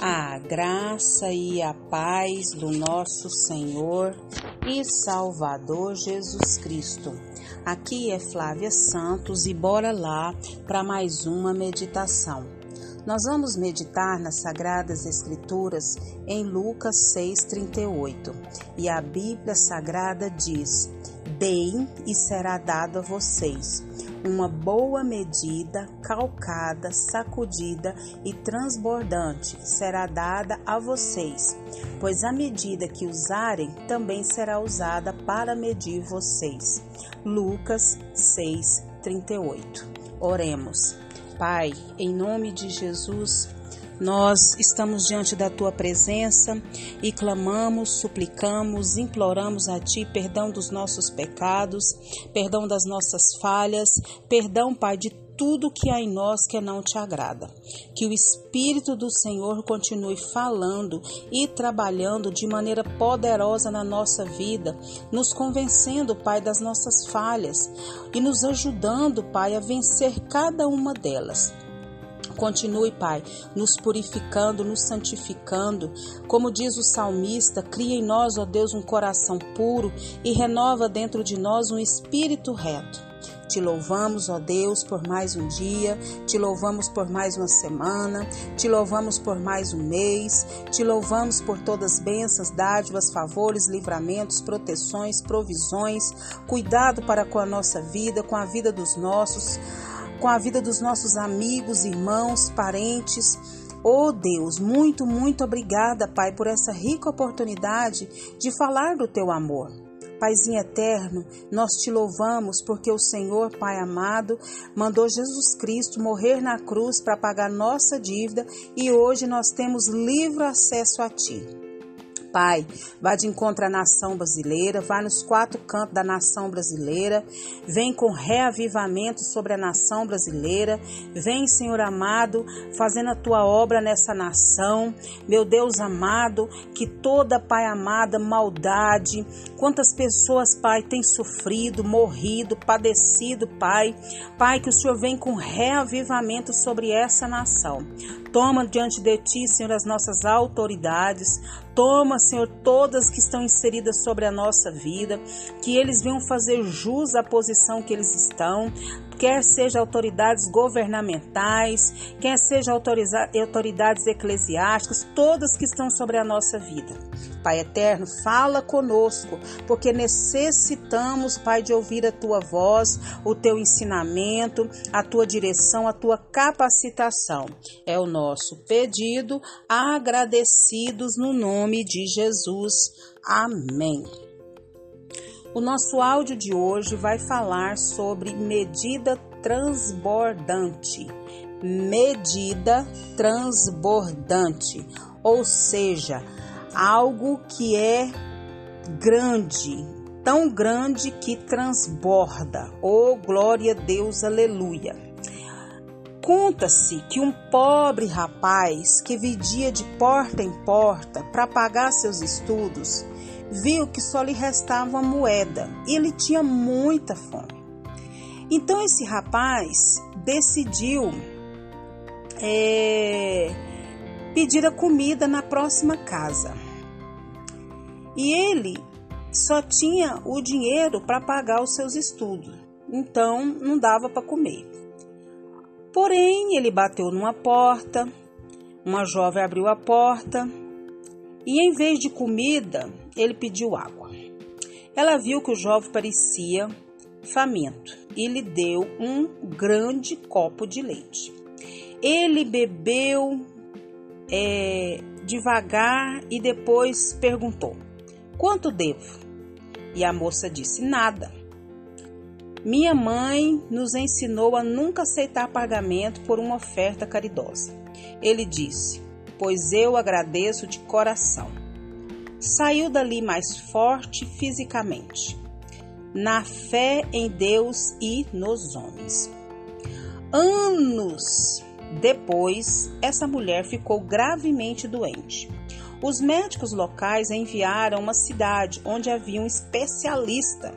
A graça e a paz do nosso Senhor e Salvador Jesus Cristo. Aqui é Flávia Santos e bora lá para mais uma meditação. Nós vamos meditar nas Sagradas Escrituras em Lucas 6,38 e a Bíblia Sagrada diz: Deem e será dado a vocês uma boa medida, calcada, sacudida e transbordante será dada a vocês, pois a medida que usarem também será usada para medir vocês. Lucas 6:38. Oremos. Pai, em nome de Jesus, nós estamos diante da tua presença e clamamos, suplicamos, imploramos a ti perdão dos nossos pecados, perdão das nossas falhas, perdão, Pai, de tudo que há em nós que não te agrada. Que o Espírito do Senhor continue falando e trabalhando de maneira poderosa na nossa vida, nos convencendo, Pai, das nossas falhas e nos ajudando, Pai, a vencer cada uma delas. Continue, Pai, nos purificando, nos santificando. Como diz o salmista, cria em nós, ó Deus, um coração puro e renova dentro de nós um espírito reto. Te louvamos, ó Deus, por mais um dia, te louvamos por mais uma semana, te louvamos por mais um mês, te louvamos por todas as bênçãos, dádivas, favores, livramentos, proteções, provisões, cuidado para com a nossa vida, com a vida dos nossos com a vida dos nossos amigos, irmãos, parentes. Oh Deus, muito, muito obrigada, Pai, por essa rica oportunidade de falar do teu amor. Paizinho eterno, nós te louvamos porque o Senhor, Pai amado, mandou Jesus Cristo morrer na cruz para pagar nossa dívida e hoje nós temos livre acesso a Ti. Pai, vá de encontro à nação brasileira, vá nos quatro cantos da nação brasileira, vem com reavivamento sobre a nação brasileira, vem, Senhor amado, fazendo a tua obra nessa nação, meu Deus amado, que toda, Pai amada, maldade, quantas pessoas, Pai, têm sofrido, morrido, padecido, Pai, Pai, que o Senhor vem com reavivamento sobre essa nação. Toma diante de ti, Senhor, as nossas autoridades. Toma, Senhor, todas que estão inseridas sobre a nossa vida, que eles venham fazer jus à posição que eles estão, quer seja autoridades governamentais, quer seja autoridades eclesiásticas, todas que estão sobre a nossa vida. Pai eterno, fala conosco, porque necessitamos, Pai, de ouvir a tua voz, o teu ensinamento, a tua direção, a tua capacitação. É o nosso pedido, agradecidos no nome de Jesus. Amém. O nosso áudio de hoje vai falar sobre medida transbordante. Medida transbordante, ou seja, algo que é grande, tão grande que transborda. Oh, glória a Deus, aleluia. Conta-se que um pobre rapaz que vidia de porta em porta para pagar seus estudos viu que só lhe restava uma moeda e ele tinha muita fome. Então esse rapaz decidiu é, pedir a comida na próxima casa. E ele só tinha o dinheiro para pagar os seus estudos, então não dava para comer. Porém, ele bateu numa porta, uma jovem abriu a porta e, em vez de comida, ele pediu água. Ela viu que o jovem parecia faminto e lhe deu um grande copo de leite. Ele bebeu é, devagar e depois perguntou: Quanto devo? E a moça disse: Nada. Minha mãe nos ensinou a nunca aceitar pagamento por uma oferta caridosa. Ele disse: Pois eu agradeço de coração saiu dali mais forte fisicamente, na fé em Deus e nos homens. Anos depois, essa mulher ficou gravemente doente. Os médicos locais enviaram uma cidade onde havia um especialista.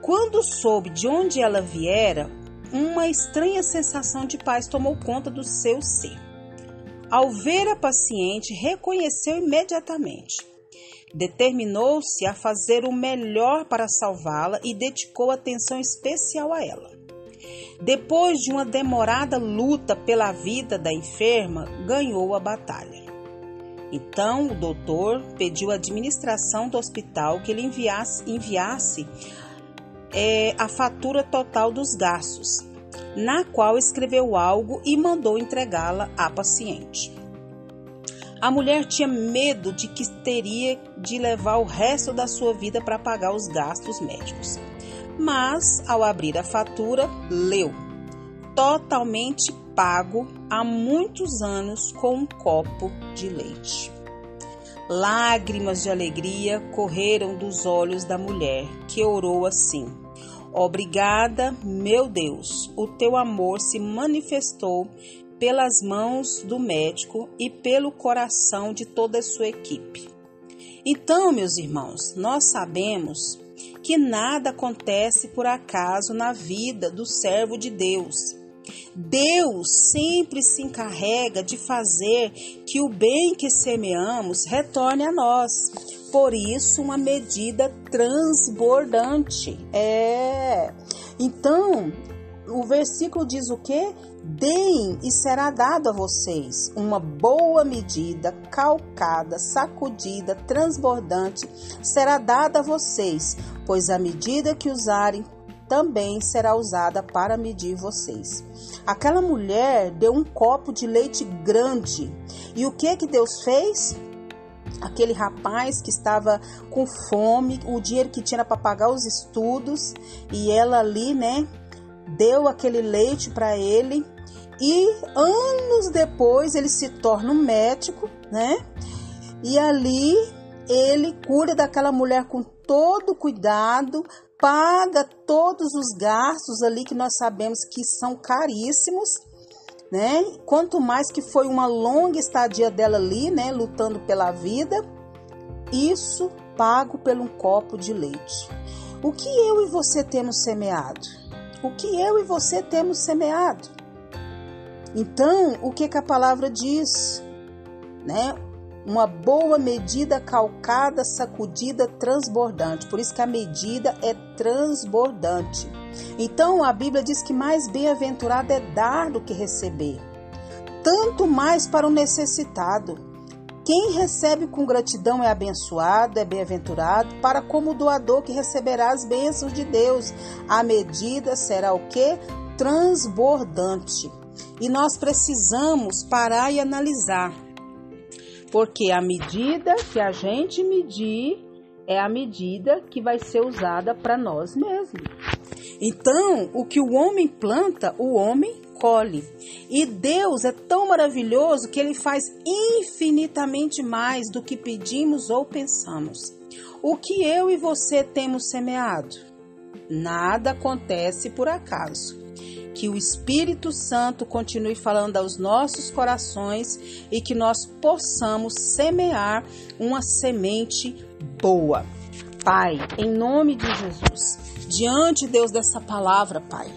Quando soube de onde ela viera, uma estranha sensação de paz tomou conta do seu ser. Ao ver a paciente, reconheceu imediatamente. Determinou-se a fazer o melhor para salvá-la e dedicou atenção especial a ela. Depois de uma demorada luta pela vida da enferma, ganhou a batalha. Então o doutor pediu à administração do hospital que ele enviasse, enviasse é, a fatura total dos gastos, na qual escreveu algo e mandou entregá-la à paciente. A mulher tinha medo de que teria de levar o resto da sua vida para pagar os gastos médicos. Mas, ao abrir a fatura, leu: totalmente pago há muitos anos com um copo de leite. Lágrimas de alegria correram dos olhos da mulher, que orou assim: Obrigada, meu Deus, o teu amor se manifestou pelas mãos do médico e pelo coração de toda a sua equipe. Então, meus irmãos, nós sabemos que nada acontece por acaso na vida do servo de Deus. Deus sempre se encarrega de fazer que o bem que semeamos retorne a nós. Por isso, uma medida transbordante. É. Então, o versículo diz o quê? Deem e será dado a vocês uma boa medida, calcada, sacudida, transbordante, será dada a vocês, pois a medida que usarem também será usada para medir vocês. Aquela mulher deu um copo de leite grande. E o que que Deus fez? Aquele rapaz que estava com fome, o dinheiro que tinha para pagar os estudos, e ela ali, né, deu aquele leite para ele e anos depois ele se torna um médico, né? E ali ele cura daquela mulher com todo cuidado, paga todos os gastos ali que nós sabemos que são caríssimos, né? Quanto mais que foi uma longa estadia dela ali, né, lutando pela vida, isso pago por um copo de leite. O que eu e você temos semeado? O que eu e você temos semeado? Então, o que, que a palavra diz? Né? Uma boa medida calcada, sacudida, transbordante. Por isso que a medida é transbordante. Então, a Bíblia diz que mais bem-aventurado é dar do que receber. Tanto mais para o necessitado. Quem recebe com gratidão é abençoado, é bem-aventurado, para como doador que receberá as bênçãos de Deus. A medida será o que? Transbordante. E nós precisamos parar e analisar. Porque a medida que a gente medir é a medida que vai ser usada para nós mesmos. Então, o que o homem planta, o homem colhe. E Deus é tão maravilhoso que ele faz infinitamente mais do que pedimos ou pensamos. O que eu e você temos semeado? Nada acontece por acaso que o Espírito Santo continue falando aos nossos corações e que nós possamos semear uma semente boa. Pai, em nome de Jesus, diante, Deus, dessa palavra, Pai,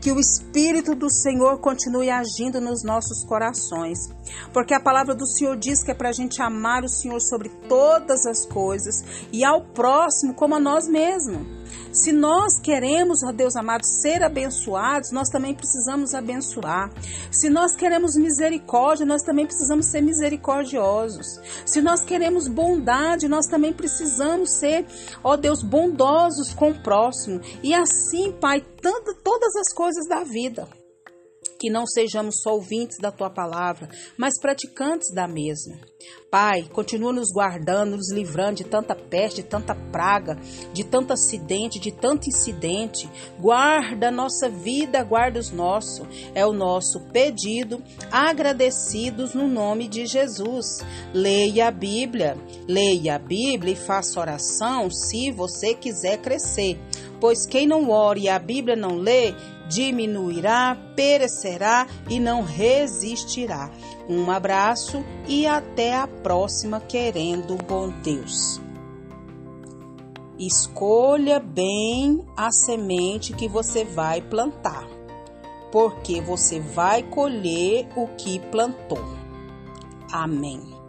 que o Espírito do Senhor continue agindo nos nossos corações, porque a palavra do Senhor diz que é para a gente amar o Senhor sobre todas as coisas e ao próximo como a nós mesmos. Se nós queremos, ó Deus amado, ser abençoados, nós também precisamos abençoar. Se nós queremos misericórdia, nós também precisamos ser misericordiosos. Se nós queremos bondade, nós também precisamos ser, ó Deus, bondosos com o próximo. E assim, Pai, tanto, todas as coisas da vida que não sejamos só ouvintes da tua palavra, mas praticantes da mesma. Pai, continua nos guardando, nos livrando de tanta peste, de tanta praga, de tanto acidente, de tanto incidente. Guarda a nossa vida, guarda os nossos. É o nosso pedido, agradecidos no nome de Jesus. Leia a Bíblia, leia a Bíblia e faça oração se você quiser crescer. Pois quem não ora e a Bíblia não lê, diminuirá, perecerá e não resistirá. Um abraço e até a próxima, querendo bom Deus. Escolha bem a semente que você vai plantar, porque você vai colher o que plantou. Amém.